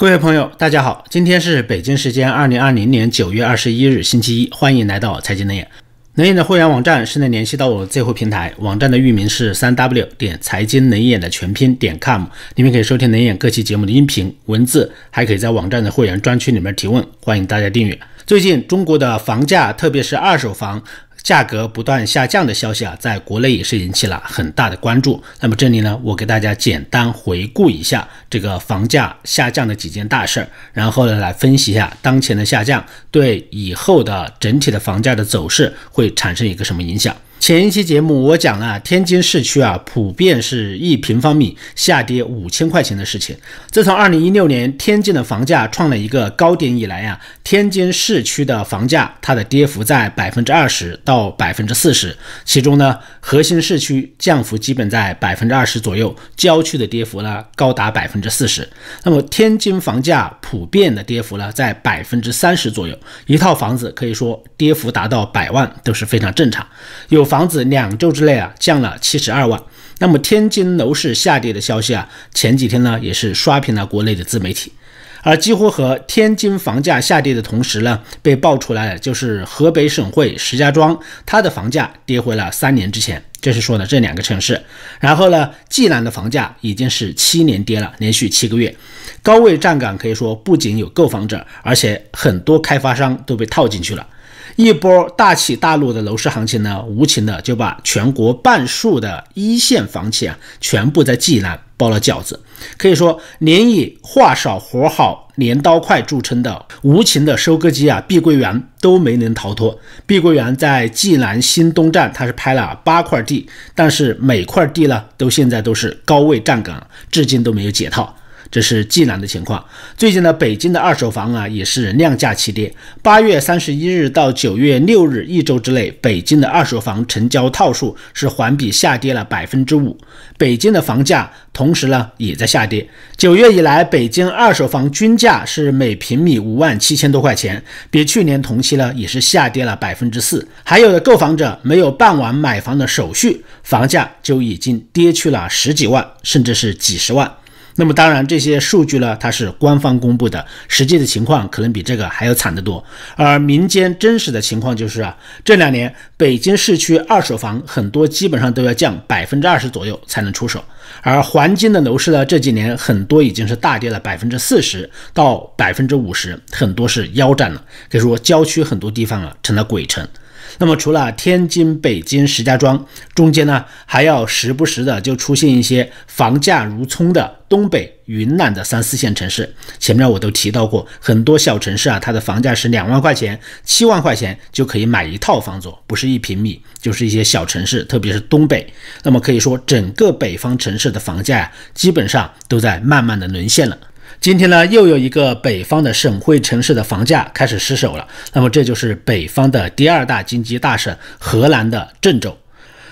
各位朋友，大家好，今天是北京时间二零二零年九月二十一日，星期一，欢迎来到财经能眼。能眼的会员网站是能联系到我最后平台，网站的域名是三 w 点财经能眼的全拼点 com，里面可以收听能眼各期节目的音频文字，还可以在网站的会员专区里面提问，欢迎大家订阅。最近中国的房价，特别是二手房。价格不断下降的消息啊，在国内也是引起了很大的关注。那么这里呢，我给大家简单回顾一下这个房价下降的几件大事儿，然后呢，来分析一下当前的下降对以后的整体的房价的走势会产生一个什么影响。前一期节目我讲了天津市区啊，普遍是一平方米下跌五千块钱的事情。自从二零一六年天津的房价创了一个高点以来呀，天津市区的房价它的跌幅在百分之二十到百分之四十，其中呢，核心市区降幅基本在百分之二十左右，郊区的跌幅呢高达百分之四十。那么天津房价普遍的跌幅呢在百分之三十左右，一套房子可以说跌幅达到百万都是非常正常。有房子两周之内啊降了七十二万，那么天津楼市下跌的消息啊，前几天呢也是刷屏了国内的自媒体，而几乎和天津房价下跌的同时呢，被爆出来的就是河北省会石家庄，它的房价跌回了三年之前，这是说的这两个城市。然后呢，济南的房价已经是七年跌了，连续七个月，高位站岗可以说不仅有购房者，而且很多开发商都被套进去了。一波大起大落的楼市行情呢，无情的就把全国半数的一线房企啊，全部在济南包了饺子。可以说，连以话少活好、镰刀快著称的无情的收割机啊，碧桂园都没能逃脱。碧桂园在济南新东站，它是拍了八块地，但是每块地呢，都现在都是高位站岗，至今都没有解套。这是济南的情况。最近呢，北京的二手房啊也是量价齐跌。八月三十一日到九月六日一周之内，北京的二手房成交套数是环比下跌了百分之五。北京的房价同时呢也在下跌。九月以来，北京二手房均价是每平米五万七千多块钱，比去年同期呢也是下跌了百分之四。还有的购房者没有办完买房的手续，房价就已经跌去了十几万，甚至是几十万。那么当然，这些数据呢，它是官方公布的，实际的情况可能比这个还要惨得多。而民间真实的情况就是啊，这两年北京市区二手房很多基本上都要降百分之二十左右才能出手，而环京的楼市呢，这几年很多已经是大跌了百分之四十到百分之五十，很多是腰斩了。可以说，郊区很多地方啊成了鬼城。那么除了天津、北京、石家庄，中间呢还要时不时的就出现一些房价如葱的东北、云南的三四线城市。前面我都提到过，很多小城市啊，它的房价是两万块钱、七万块钱就可以买一套房子，不是一平米，就是一些小城市，特别是东北。那么可以说，整个北方城市的房价呀，基本上都在慢慢的沦陷了。今天呢，又有一个北方的省会城市的房价开始失守了。那么这就是北方的第二大经济大省河南的郑州。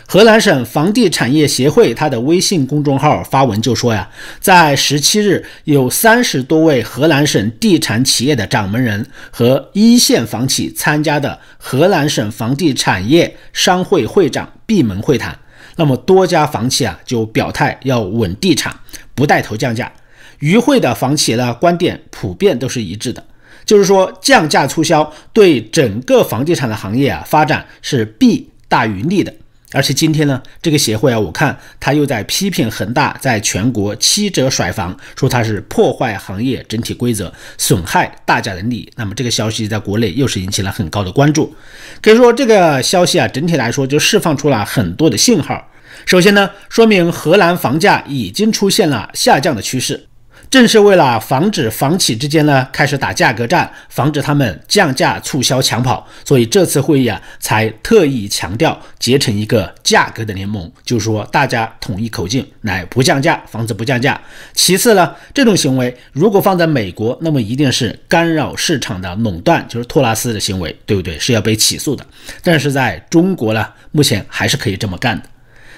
河南省房地产业协会它的微信公众号发文就说呀，在十七日，有三十多位河南省地产企业的掌门人和一线房企参加的河南省房地产业商会会长闭门会谈。那么多家房企啊就表态要稳地产，不带头降价。与会的房企的观点普遍都是一致的，就是说降价促销对整个房地产的行业啊发展是弊大于利的。而且今天呢，这个协会啊，我看他又在批评恒大在全国七折甩房，说它是破坏行业整体规则，损害大家的利益。那么这个消息在国内又是引起了很高的关注。可以说这个消息啊，整体来说就释放出了很多的信号。首先呢，说明荷兰房价已经出现了下降的趋势。正是为了防止房企之间呢开始打价格战，防止他们降价促销抢跑，所以这次会议啊才特意强调结成一个价格的联盟，就是说大家统一口径来不降价，防止不降价。其次呢，这种行为如果放在美国，那么一定是干扰市场的垄断，就是托拉斯的行为，对不对？是要被起诉的。但是在中国呢，目前还是可以这么干的。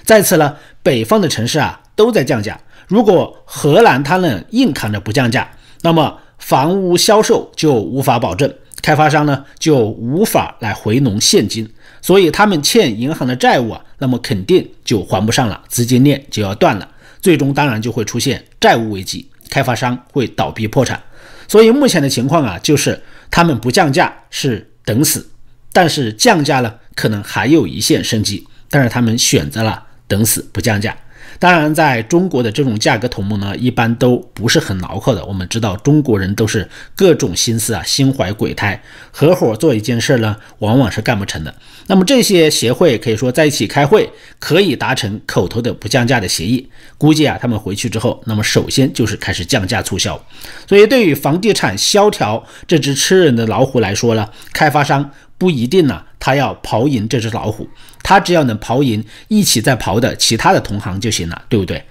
再次呢，北方的城市啊都在降价。如果荷兰它能硬扛着不降价，那么房屋销售就无法保证，开发商呢就无法来回笼现金，所以他们欠银行的债务啊，那么肯定就还不上了，资金链就要断了，最终当然就会出现债务危机。开发商会倒闭破产。所以目前的情况啊，就是他们不降价是等死，但是降价了可能还有一线生机，但是他们选择了等死不降价。当然，在中国的这种价格同盟呢，一般都不是很牢靠的。我们知道，中国人都是各种心思啊，心怀鬼胎，合伙做一件事呢，往往是干不成的。那么这些协会可以说在一起开会，可以达成口头的不降价的协议。估计啊，他们回去之后，那么首先就是开始降价促销。所以，对于房地产萧条这只吃人的老虎来说呢，开发商。不一定呢，他要刨赢这只老虎，他只要能刨赢一起在刨的其他的同行就行了，对不对？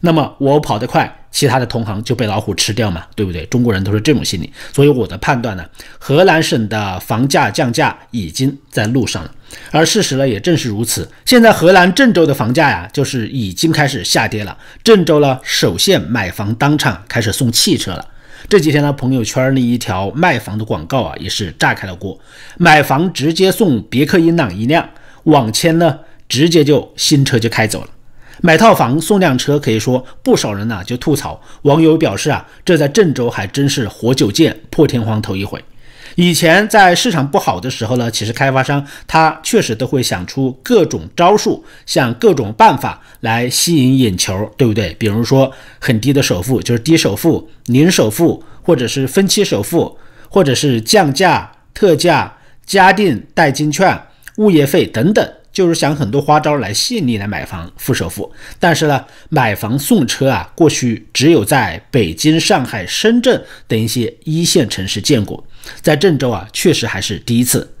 那么我跑得快，其他的同行就被老虎吃掉嘛，对不对？中国人都是这种心理，所以我的判断呢，河南省的房价降价已经在路上了，而事实呢也正是如此。现在河南郑州的房价呀，就是已经开始下跌了，郑州呢首线买房当场开始送汽车了。这几天呢，朋友圈里一条卖房的广告啊，也是炸开了锅。买房直接送别克英朗一辆，网签呢直接就新车就开走了。买套房送辆车，可以说不少人呢就吐槽。网友表示啊，这在郑州还真是活久见，破天荒头一回。以前在市场不好的时候呢，其实开发商他确实都会想出各种招数，想各种办法来吸引眼球，对不对？比如说很低的首付，就是低首付、零首付，或者是分期首付，或者是降价、特价、加定代金券、物业费等等。就是想很多花招来吸引你来买房付首付，但是呢，买房送车啊，过去只有在北京、上海、深圳等一些一线城市见过，在郑州啊，确实还是第一次。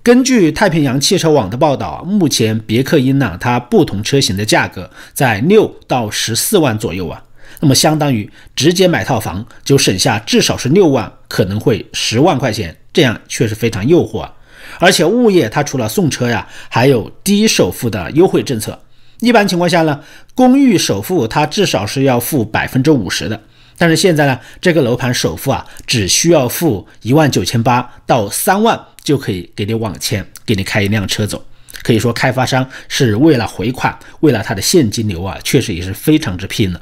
根据太平洋汽车网的报道，目前别克英朗它不同车型的价格在六到十四万左右啊，那么相当于直接买套房就省下至少是六万，可能会十万块钱，这样确实非常诱惑啊。而且物业它除了送车呀，还有低首付的优惠政策。一般情况下呢，公寓首付它至少是要付百分之五十的。但是现在呢，这个楼盘首付啊，只需要付一万九千八到三万就可以给你网签，给你开一辆车走。可以说，开发商是为了回款，为了他的现金流啊，确实也是非常之拼了。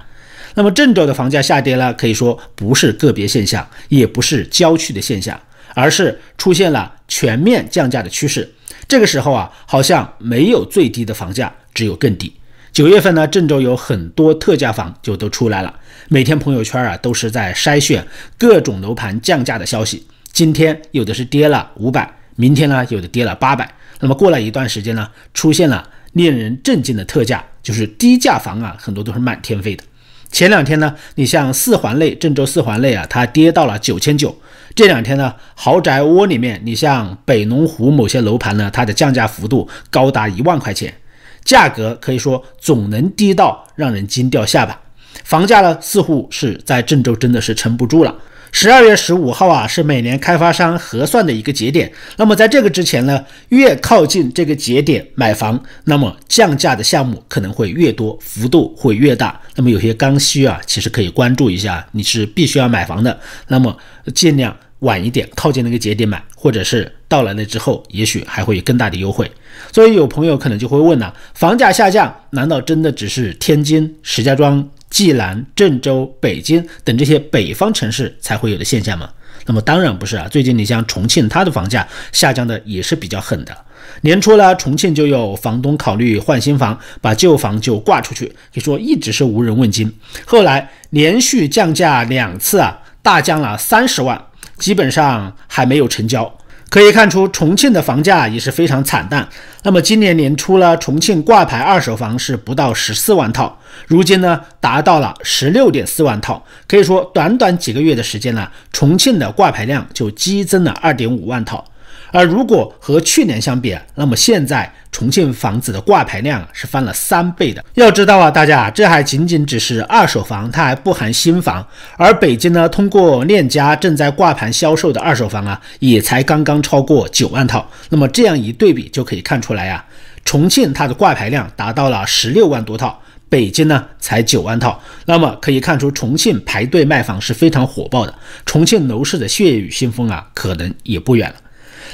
那么郑州的房价下跌呢，可以说不是个别现象，也不是郊区的现象。而是出现了全面降价的趋势。这个时候啊，好像没有最低的房价，只有更低。九月份呢，郑州有很多特价房就都出来了，每天朋友圈啊都是在筛选各种楼盘降价的消息。今天有的是跌了五百，明天呢有的跌了八百。那么过了一段时间呢，出现了令人震惊的特价，就是低价房啊，很多都是满天飞的。前两天呢，你像四环内，郑州四环内啊，它跌到了九千九。这两天呢，豪宅窝里面，你像北龙湖某些楼盘呢，它的降价幅度高达一万块钱，价格可以说总能低到让人惊掉下巴。房价呢，似乎是在郑州真的是撑不住了。十二月十五号啊，是每年开发商核算的一个节点。那么在这个之前呢，越靠近这个节点买房，那么降价的项目可能会越多，幅度会越大。那么有些刚需啊，其实可以关注一下，你是必须要买房的，那么尽量晚一点，靠近那个节点买，或者是到了那之后，也许还会有更大的优惠。所以有朋友可能就会问了：房价下降，难道真的只是天津、石家庄？济南、郑州、北京等这些北方城市才会有的现象吗？那么当然不是啊。最近你像重庆，它的房价下降的也是比较狠的。年初呢，重庆就有房东考虑换新房，把旧房就挂出去，可以说一直是无人问津。后来连续降价两次啊，大降了三十万，基本上还没有成交。可以看出，重庆的房价也是非常惨淡。那么今年年初呢，重庆挂牌二手房是不到十四万套，如今呢达到了十六点四万套。可以说，短短几个月的时间呢，重庆的挂牌量就激增了二点五万套。而如果和去年相比，那么现在重庆房子的挂牌量是翻了三倍的。要知道啊，大家这还仅仅只是二手房，它还不含新房。而北京呢，通过链家正在挂牌销售的二手房啊，也才刚刚超过九万套。那么这样一对比，就可以看出来呀，重庆它的挂牌量达到了十六万多套，北京呢才九万套。那么可以看出，重庆排队卖房是非常火爆的。重庆楼市的血雨腥风啊，可能也不远了。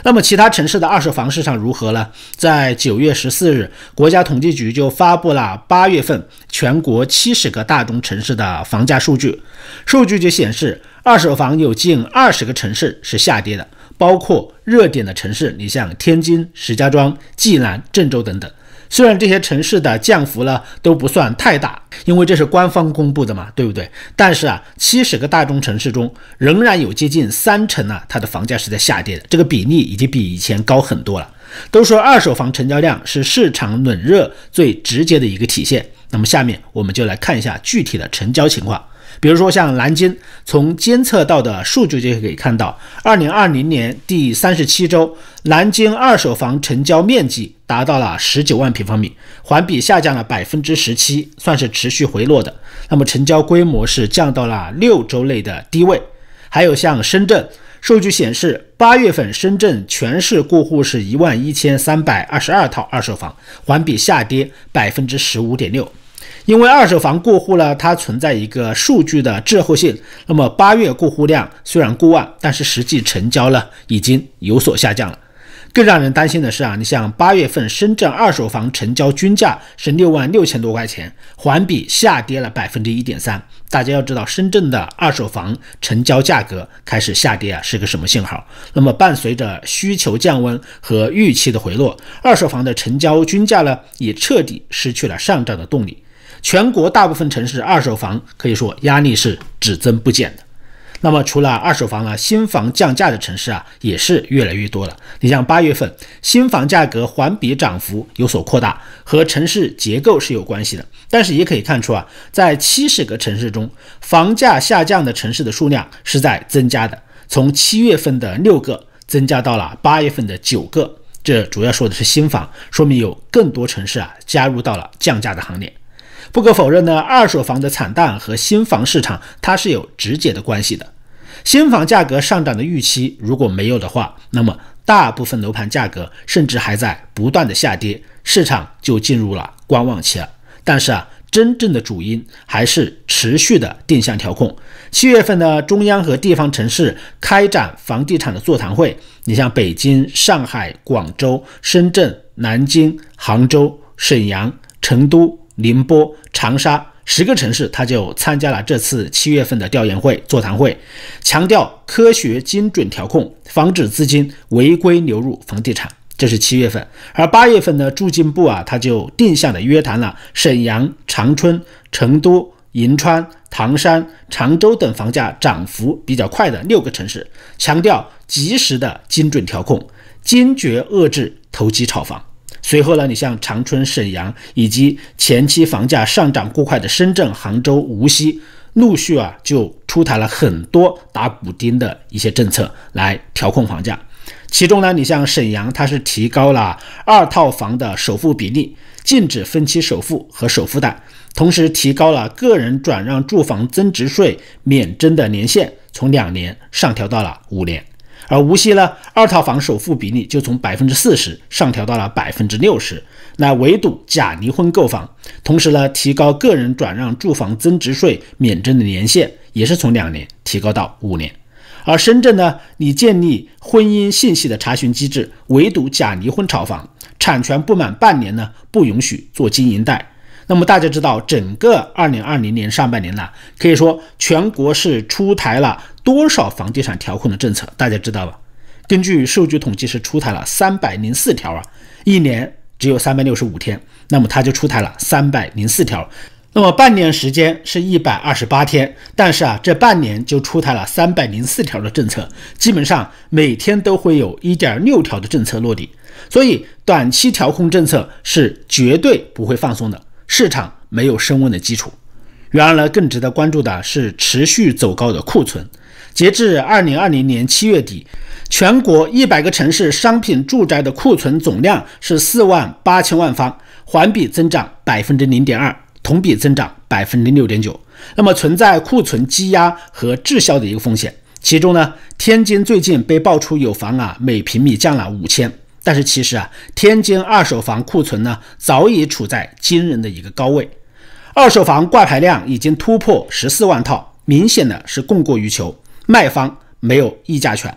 那么其他城市的二手房市场如何呢？在九月十四日，国家统计局就发布了八月份全国七十个大中城市的房价数据。数据就显示，二手房有近二十个城市是下跌的，包括热点的城市，你像天津、石家庄、济南、郑州等等。虽然这些城市的降幅呢都不算太大，因为这是官方公布的嘛，对不对？但是啊，七十个大中城市中，仍然有接近三成呢，它的房价是在下跌的，这个比例已经比以前高很多了。都说二手房成交量是市场冷热最直接的一个体现，那么下面我们就来看一下具体的成交情况。比如说像南京，从监测到的数据就可以看到，二零二零年第三十七周，南京二手房成交面积达到了十九万平方米，环比下降了百分之十七，算是持续回落的。那么成交规模是降到了六周内的低位。还有像深圳，数据显示，八月份深圳全市过户是一万一千三百二十二套二手房，环比下跌百分之十五点六。因为二手房过户呢，它存在一个数据的滞后性。那么八月过户量虽然过万，但是实际成交呢已经有所下降了。更让人担心的是啊，你像八月份深圳二手房成交均价是六万六千多块钱，环比下跌了百分之一点三。大家要知道，深圳的二手房成交价格开始下跌啊，是个什么信号？那么伴随着需求降温和预期的回落，二手房的成交均价呢也彻底失去了上涨的动力。全国大部分城市二手房可以说压力是只增不减的。那么除了二手房呢，新房降价的城市啊也是越来越多了。你像八月份新房价格环比涨幅有所扩大，和城市结构是有关系的。但是也可以看出啊，在七十个城市中，房价下降的城市的数量是在增加的，从七月份的六个增加到了八月份的九个。这主要说的是新房，说明有更多城市啊加入到了降价的行列。不可否认呢，二手房的惨淡和新房市场它是有直接的关系的。新房价格上涨的预期如果没有的话，那么大部分楼盘价格甚至还在不断的下跌，市场就进入了观望期了。但是啊，真正的主因还是持续的定向调控。七月份呢，中央和地方城市开展房地产的座谈会，你像北京、上海、广州、深圳、南京、杭州、沈阳、成都。宁波、长沙十个城市，他就参加了这次七月份的调研会、座谈会，强调科学精准调控，防止资金违规流入房地产。这是七月份，而八月份呢，住建部啊，他就定向的约谈了沈阳、长春、成都、银川、唐山、常州等房价涨幅比较快的六个城市，强调及时的精准调控，坚决遏制投机炒房。随后呢，你像长春、沈阳以及前期房价上涨过快的深圳、杭州、无锡，陆续啊就出台了很多打补丁的一些政策来调控房价。其中呢，你像沈阳，它是提高了二套房的首付比例，禁止分期首付和首付贷，同时提高了个人转让住房增值税免征的年限，从两年上调到了五年。而无锡呢，二套房首付比例就从百分之四十上调到了百分之六十，那围堵假离婚购房，同时呢，提高个人转让住房增值税免征的年限，也是从两年提高到五年。而深圳呢，你建立婚姻信息的查询机制，围堵假离婚炒房，产权不满半年呢，不允许做经营贷。那么大家知道，整个二零二零年上半年呢，可以说全国是出台了多少房地产调控的政策？大家知道吧？根据数据统计，是出台了三百零四条啊，一年只有三百六十五天，那么它就出台了三百零四条。那么半年时间是一百二十八天，但是啊，这半年就出台了三百零四条的政策，基本上每天都会有一点六条的政策落地，所以短期调控政策是绝对不会放松的。市场没有升温的基础。然而呢，更值得关注的是持续走高的库存。截至二零二零年七月底，全国一百个城市商品住宅的库存总量是四万八千万方，环比增长百分之零点二，同比增长百分之六点九。那么存在库存积压和滞销的一个风险。其中呢，天津最近被爆出有房啊每平米降了五千。但是其实啊，天津二手房库存呢早已处在惊人的一个高位，二手房挂牌量已经突破十四万套，明显的是供过于求，卖方没有议价权。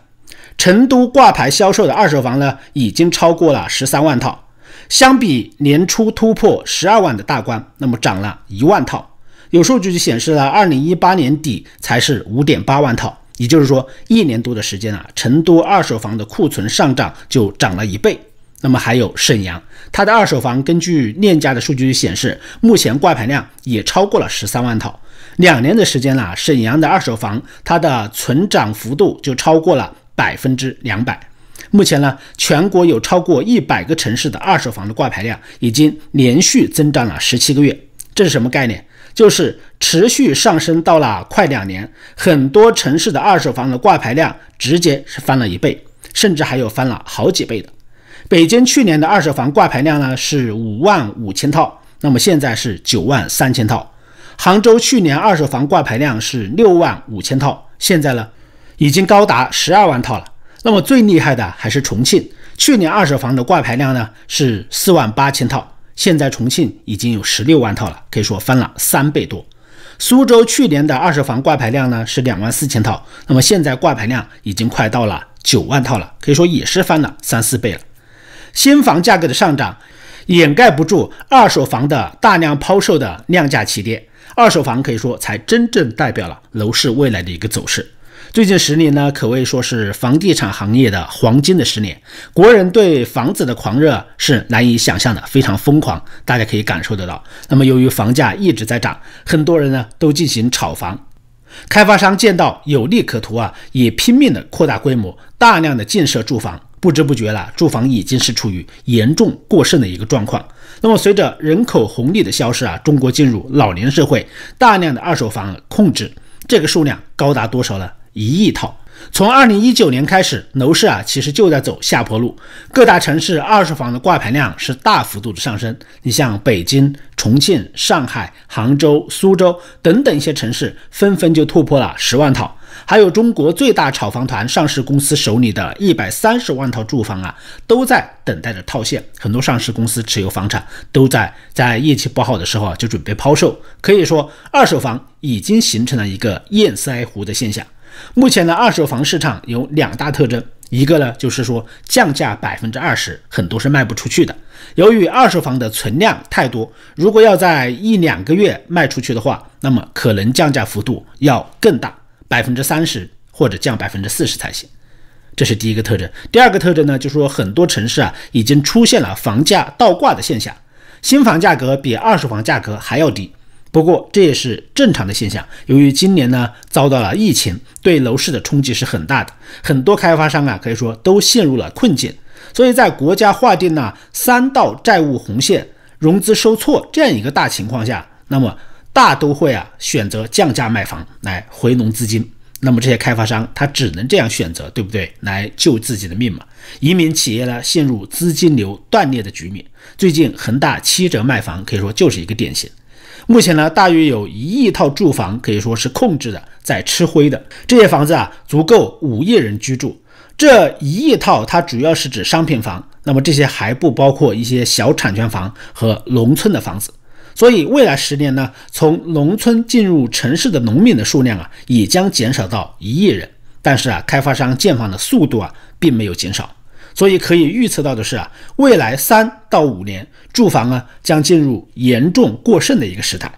成都挂牌销售的二手房呢，已经超过了十三万套，相比年初突破十二万的大关，那么涨了一万套。有数据就显示了，二零一八年底才是五点八万套，也就是说一年多的时间啊，成都二手房的库存上涨就涨了一倍。那么还有沈阳，它的二手房根据链家的数据显示，目前挂牌量也超过了十三万套。两年的时间了，沈阳的二手房它的存涨幅度就超过了百分之两百。目前呢，全国有超过一百个城市的二手房的挂牌量已经连续增长了十七个月。这是什么概念？就是持续上升到了快两年，很多城市的二手房的挂牌量直接是翻了一倍，甚至还有翻了好几倍的。北京去年的二手房挂牌量呢是五万五千套，那么现在是九万三千套。杭州去年二手房挂牌量是六万五千套，现在呢已经高达十二万套了。那么最厉害的还是重庆，去年二手房的挂牌量呢是四万八千套。现在重庆已经有十六万套了，可以说翻了三倍多。苏州去年的二手房挂牌量呢是两万四千套，那么现在挂牌量已经快到了九万套了，可以说也是翻了三四倍了。新房价格的上涨掩盖不住二手房的大量抛售的量价齐跌，二手房可以说才真正代表了楼市未来的一个走势。最近十年呢，可谓说是房地产行业的黄金的十年。国人对房子的狂热是难以想象的，非常疯狂，大家可以感受得到。那么，由于房价一直在涨，很多人呢都进行炒房。开发商见到有利可图啊，也拼命的扩大规模，大量的建设住房。不知不觉了，住房已经是处于严重过剩的一个状况。那么，随着人口红利的消失啊，中国进入老龄社会，大量的二手房控制，这个数量高达多少呢？一亿套。从二零一九年开始，楼市啊其实就在走下坡路。各大城市二手房的挂牌量是大幅度的上升。你像北京、重庆、上海、杭州、苏州等等一些城市，纷纷就突破了十万套。还有中国最大炒房团上市公司手里的一百三十万套住房啊，都在等待着套现。很多上市公司持有房产都在在业绩不好的时候啊就准备抛售。可以说，二手房已经形成了一个堰塞湖的现象。目前的二手房市场有两大特征，一个呢就是说降价百分之二十，很多是卖不出去的。由于二手房的存量太多，如果要在一两个月卖出去的话，那么可能降价幅度要更大，百分之三十或者降百分之四十才行。这是第一个特征。第二个特征呢，就是说很多城市啊已经出现了房价倒挂的现象，新房价格比二手房价格还要低。不过这也是正常的现象。由于今年呢遭到了疫情，对楼市的冲击是很大的，很多开发商啊可以说都陷入了困境。所以在国家划定了三道债务红线、融资受挫这样一个大情况下，那么大都会啊选择降价卖房来回笼资金。那么这些开发商他只能这样选择，对不对？来救自己的命嘛。移民企业呢陷入资金流断裂的局面。最近恒大七折卖房可以说就是一个典型。目前呢，大约有一亿套住房可以说是控制的，在吃灰的这些房子啊，足够五亿人居住。这一亿套它主要是指商品房，那么这些还不包括一些小产权房和农村的房子。所以未来十年呢，从农村进入城市的农民的数量啊，也将减少到一亿人。但是啊，开发商建房的速度啊，并没有减少。所以可以预测到的是啊，未来三到五年住房啊将进入严重过剩的一个时代，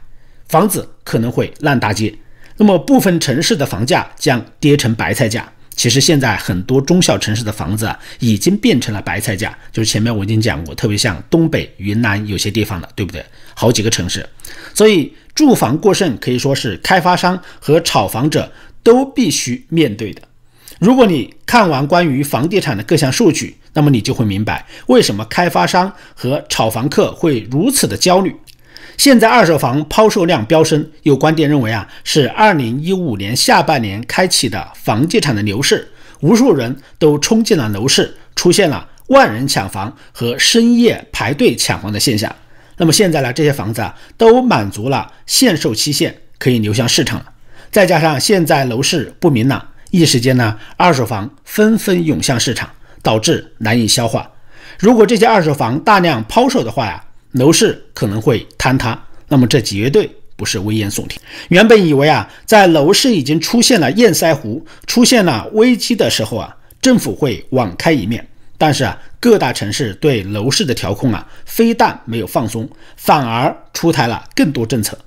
房子可能会烂大街。那么部分城市的房价将跌成白菜价。其实现在很多中小城市的房子已经变成了白菜价，就是前面我已经讲过，特别像东北、云南有些地方的，对不对？好几个城市，所以住房过剩可以说是开发商和炒房者都必须面对的。如果你看完关于房地产的各项数据，那么你就会明白为什么开发商和炒房客会如此的焦虑。现在二手房抛售量飙升，有观点认为啊，是二零一五年下半年开启的房地产的牛市，无数人都冲进了楼市，出现了万人抢房和深夜排队抢房的现象。那么现在呢，这些房子啊都满足了限售期限，可以流向市场了。再加上现在楼市不明朗。一时间呢，二手房纷纷涌向市场，导致难以消化。如果这些二手房大量抛售的话呀，楼市可能会坍塌。那么这绝对不是危言耸听。原本以为啊，在楼市已经出现了堰塞湖、出现了危机的时候啊，政府会网开一面。但是啊，各大城市对楼市的调控啊，非但没有放松，反而出台了更多政策，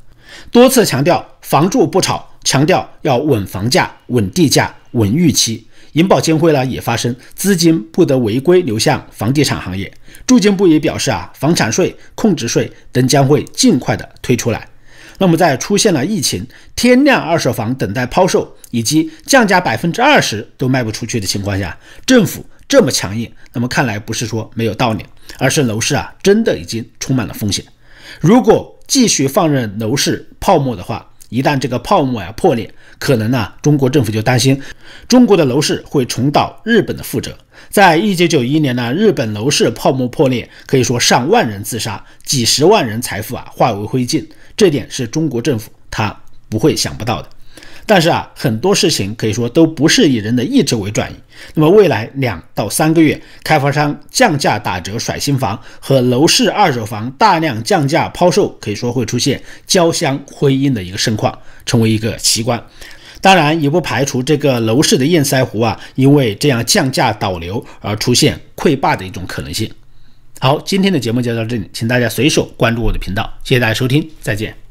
多次强调房住不炒，强调要稳房价、稳地价、稳预期。银保监会呢也发声，资金不得违规流向房地产行业。住建部也表示啊，房产税、控制税等将会尽快的推出来。那么在出现了疫情、天量二手房等待抛售以及降价百分之二十都卖不出去的情况下，政府这么强硬，那么看来不是说没有道理，而是楼市啊真的已经充满了风险。如果继续放任楼市泡沫的话，一旦这个泡沫呀破裂，可能呢，中国政府就担心中国的楼市会重蹈日本的覆辙。在一九九一年呢，日本楼市泡沫破裂，可以说上万人自杀，几十万人财富啊化为灰烬。这点是中国政府他不会想不到的。但是啊，很多事情可以说都不是以人的意志为转移。那么未来两到三个月，开发商降价打折甩新房和楼市二手房大量降价抛售，可以说会出现交相辉映的一个盛况，成为一个奇观。当然，也不排除这个楼市的堰塞湖啊，因为这样降价导流而出现溃坝的一种可能性。好，今天的节目就到这里，请大家随手关注我的频道，谢谢大家收听，再见。